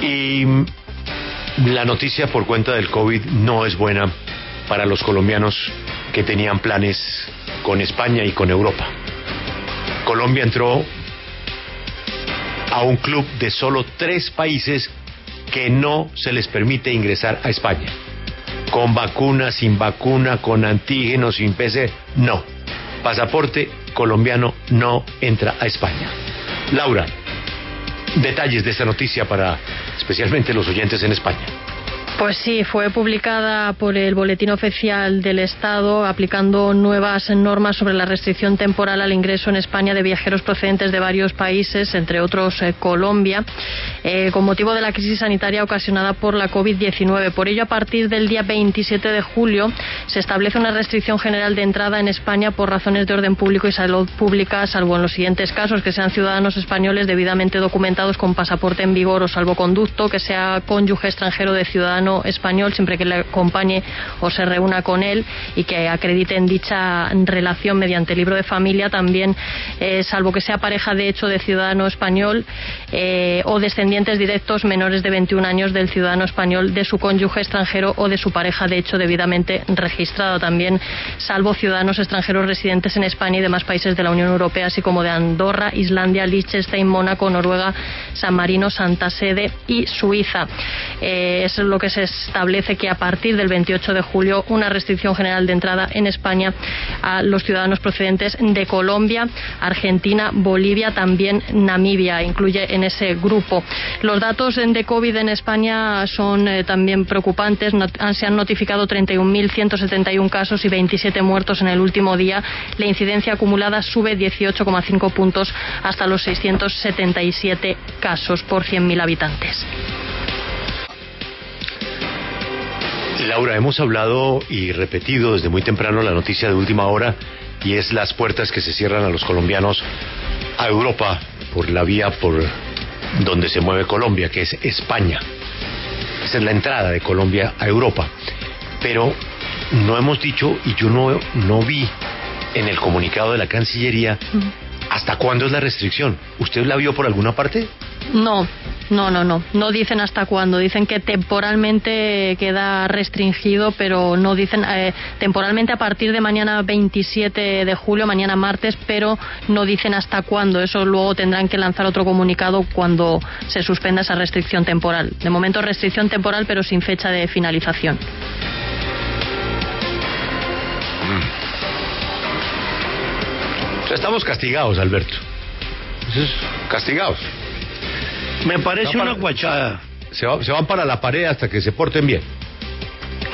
Y la noticia por cuenta del COVID no es buena para los colombianos que tenían planes con España y con Europa. Colombia entró a un club de solo tres países que no se les permite ingresar a España. Con vacuna, sin vacuna, con antígeno, sin PC, no. Pasaporte colombiano no entra a España. Laura, detalles de esta noticia para especialmente los oyentes en España. Pues sí, fue publicada por el Boletín Oficial del Estado aplicando nuevas normas sobre la restricción temporal al ingreso en España de viajeros procedentes de varios países, entre otros eh, Colombia, eh, con motivo de la crisis sanitaria ocasionada por la COVID-19. Por ello, a partir del día 27 de julio se establece una restricción general de entrada en España por razones de orden público y salud pública, salvo en los siguientes casos, que sean ciudadanos españoles debidamente documentados con pasaporte en vigor o salvoconducto, que sea cónyuge extranjero de ciudadano español siempre que le acompañe o se reúna con él y que acrediten dicha relación mediante libro de familia también, eh, salvo que sea pareja de hecho de ciudadano español eh, o descendientes directos menores de 21 años del ciudadano español de su cónyuge extranjero o de su pareja de hecho debidamente registrado también, salvo ciudadanos extranjeros residentes en España y demás países de la Unión Europea, así como de Andorra, Islandia, Liechtenstein, Mónaco, Noruega, San Marino, Santa Sede y Suiza. Eh, es lo que se establece que a partir del 28 de julio una restricción general de entrada en España a los ciudadanos procedentes de Colombia, Argentina, Bolivia, también Namibia, incluye en ese grupo. Los datos de COVID en España son eh, también preocupantes. se han notificado 31.171 casos y 27 muertos en el último día. La incidencia acumulada sube 18,5 puntos hasta los 677 casos por 100.000 habitantes. Laura, hemos hablado y repetido desde muy temprano la noticia de última hora y es las puertas que se cierran a los colombianos a Europa por la vía por donde se mueve Colombia, que es España. Esa es la entrada de Colombia a Europa. Pero no hemos dicho, y yo no, no vi en el comunicado de la Cancillería, ¿hasta cuándo es la restricción? ¿Usted la vio por alguna parte? No, no, no, no. No dicen hasta cuándo. Dicen que temporalmente queda restringido, pero no dicen eh, temporalmente a partir de mañana 27 de julio, mañana martes, pero no dicen hasta cuándo. Eso luego tendrán que lanzar otro comunicado cuando se suspenda esa restricción temporal. De momento restricción temporal, pero sin fecha de finalización. Estamos castigados, Alberto. Castigados. Me parece una guachada. Se, van para la pared hasta que se porten bien.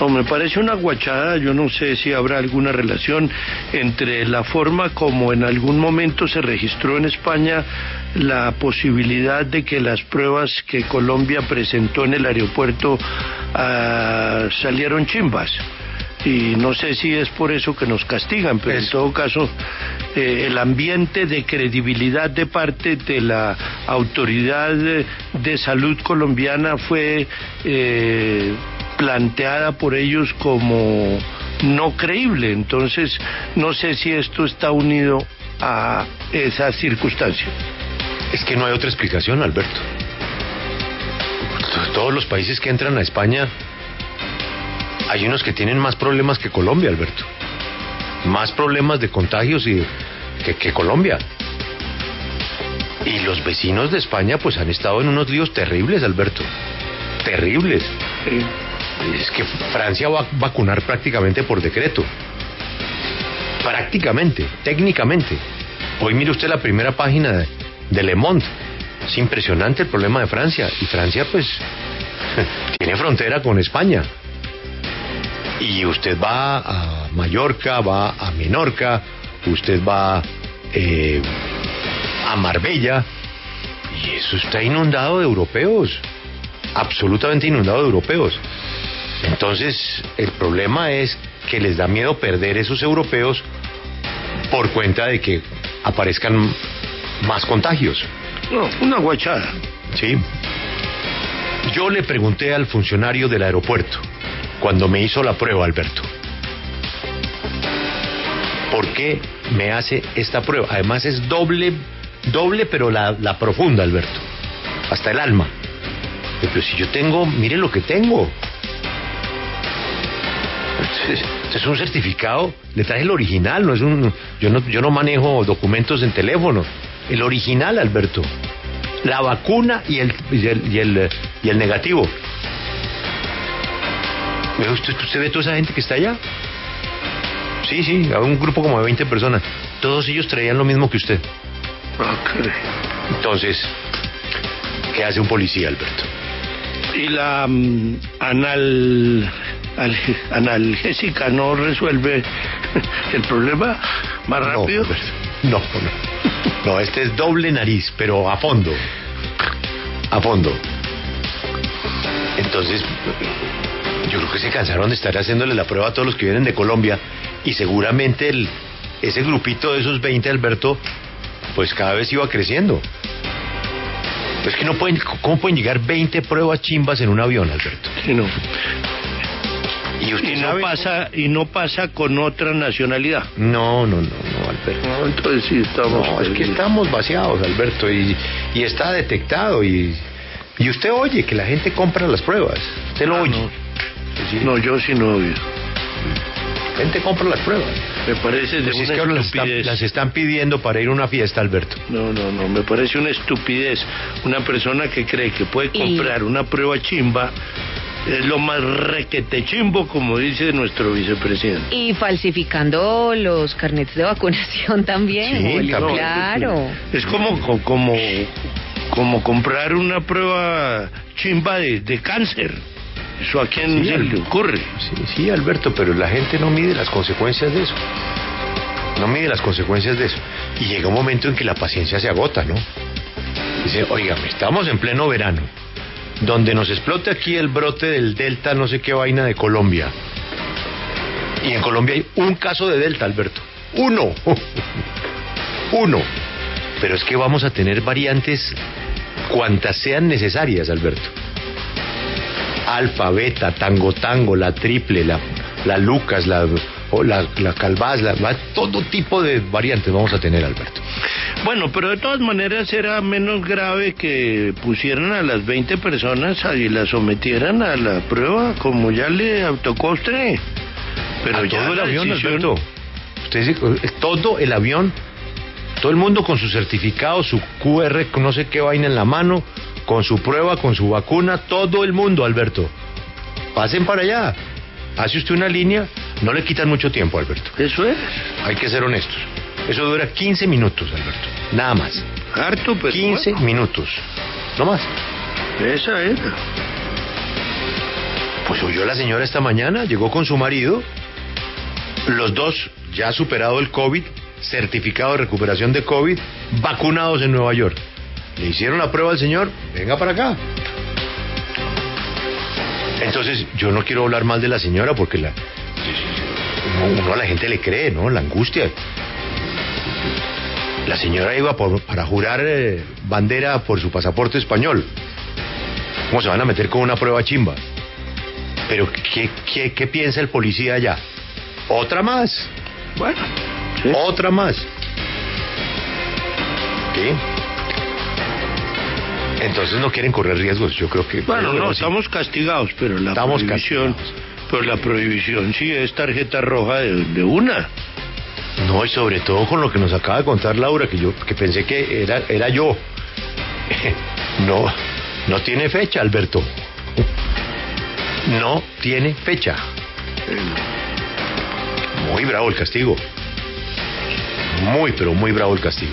No, me parece una guachada. Yo no sé si habrá alguna relación entre la forma como en algún momento se registró en España la posibilidad de que las pruebas que Colombia presentó en el aeropuerto ah, salieron chimbas y no sé si es por eso que nos castigan, pero en todo caso eh, el ambiente de credibilidad de parte de la autoridad de, salud colombiana fue eh, planteada por ellos como no creíble, entonces no sé si esto está unido a esa circunstancia. Es que no hay otra explicación, Alberto. Todos los países que entran a España hay unos que tienen más problemas que Colombia, Alberto. Más problemas de contagios y que, Colombia. Y los vecinos de España pues han estado en unos líos terribles, Alberto. Terribles. Es que Francia va a vacunar prácticamente por decreto. Prácticamente, técnicamente. Hoy mire usted la primera página de, de Le Monde. Es impresionante el problema de Francia. Y Francia pues tiene frontera con España y usted va a Mallorca, va a Menorca, usted va eh, a Marbella y eso está inundado de europeos, absolutamente inundado de europeos. Entonces, el problema es que les da miedo perder esos europeos por cuenta de que aparezcan más contagios. No, una guachada. Sí. Yo le pregunté al funcionario del aeropuerto, cuando me hizo la prueba, Alberto. ¿Por qué me hace esta prueba? Además es doble, doble, pero la, profunda, Alberto. Hasta el alma. Pero si yo tengo, mire lo que tengo. Es un certificado, le traje el original, no es un, yo no, yo no manejo documentos en teléfono. El original, Alberto. La vacuna y el, y el, y el, y el negativo. ¿Usted, ¿Usted ve toda esa gente que está allá? Sí, sí, un grupo como de 20 personas. Todos ellos traían lo mismo que usted. Okay. Entonces, ¿qué hace un policía, Alberto? Y la um, anal, al, analgésica no resuelve el problema más rápido. No, no. No, este es doble nariz, pero a fondo. A fondo. Entonces, yo creo que se cansaron de estar haciéndole la prueba a todos los que vienen de Colombia y seguramente el, ese grupito de esos 20, Alberto, pues cada vez iba creciendo. Es que no pueden, ¿cómo pueden llegar 20 pruebas chimbas en un avión, Alberto? Sí, no. ¿Y, usted Y no, sabe? pasa, y no pasa con otra nacionalidad. No, no, no, no, Alberto. No, entonces sí estamos. No, es que estamos vaciados, Alberto, y, y está detectado. Y, y usted oye que la gente compra las pruebas. Usted lo Ah, oye. no. Sí, No, yo sí no. La gente compra las pruebas. Me parece de Pues es una que ahora las están, estupidez. las están pidiendo para ir a una fiesta, Alberto. No, no, no, me parece una estupidez. Una persona que cree que puede Y- comprar una prueba chimba es lo más requete chimbo, como dice nuestro vicepresidente. Y falsificando los carnets de vacunación también, Sí, Julio, también. claro. Es como, co- como, como comprar una prueba chimba de, de cáncer. ¿Eso a quién Sí, se le ocurre? Sí, sí, Alberto, pero la gente no mide las consecuencias de eso. No mide las consecuencias de eso. Y llega un momento en que la paciencia se agota, ¿no? Dice, oígame, estamos en pleno verano, donde nos explote aquí el brote del Delta, no sé qué vaina de Colombia. Y en Colombia hay un caso de Delta, Alberto. Uno. Uno. Pero es que vamos a tener variantes cuantas sean necesarias, Alberto. Alfa, beta, tango, tango, la triple, la, la Lucas, la, o la, la Calvaz, la, todo tipo de variantes vamos a tener, Alberto. Bueno, pero de todas maneras era menos grave que pusieran a las 20 personas y las sometieran a la prueba, como ya le tocó a usted. Pero a ya todo el avión, decisión- Alberto. Usted dice, todo el avión, todo el mundo con su certificado, su QR, no sé qué vaina en la mano, con su prueba, con su vacuna, todo el mundo, Alberto. Pasen para allá. Hace usted una línea, no le quitan mucho tiempo, Alberto. Eso es. Hay que ser honestos. Eso dura 15 minutos, Alberto. Nada más. Harto, pero 15 bueno, minutos. No más. esa era. Pues oyó la señora esta mañana, llegó con su marido, los dos ya superado el COVID, certificado de recuperación de COVID, vacunados en Nueva York. Le hicieron la prueba al señor, venga para acá. Entonces, yo no quiero hablar mal de la señora porque la, uno, uno a la gente le cree, ¿no? La angustia. La señora iba por- para jurar eh, bandera por su pasaporte español. ¿Cómo se van a meter con una prueba chimba? Pero ¿qué, qué, qué piensa el policía allá? Otra más, Bueno, sí. otra más. ¿Qué? Entonces no quieren correr riesgos, yo creo que... Bueno, no, estamos castigados, pero la Estamos prohibición, pero la prohibición sí es tarjeta roja de, de una. No, y sobre todo con lo que nos acaba de contar Laura, que yo que pensé que era, era yo. No, no tiene fecha, Alberto. No tiene fecha. Muy bravo el castigo. Muy, pero muy bravo el castigo.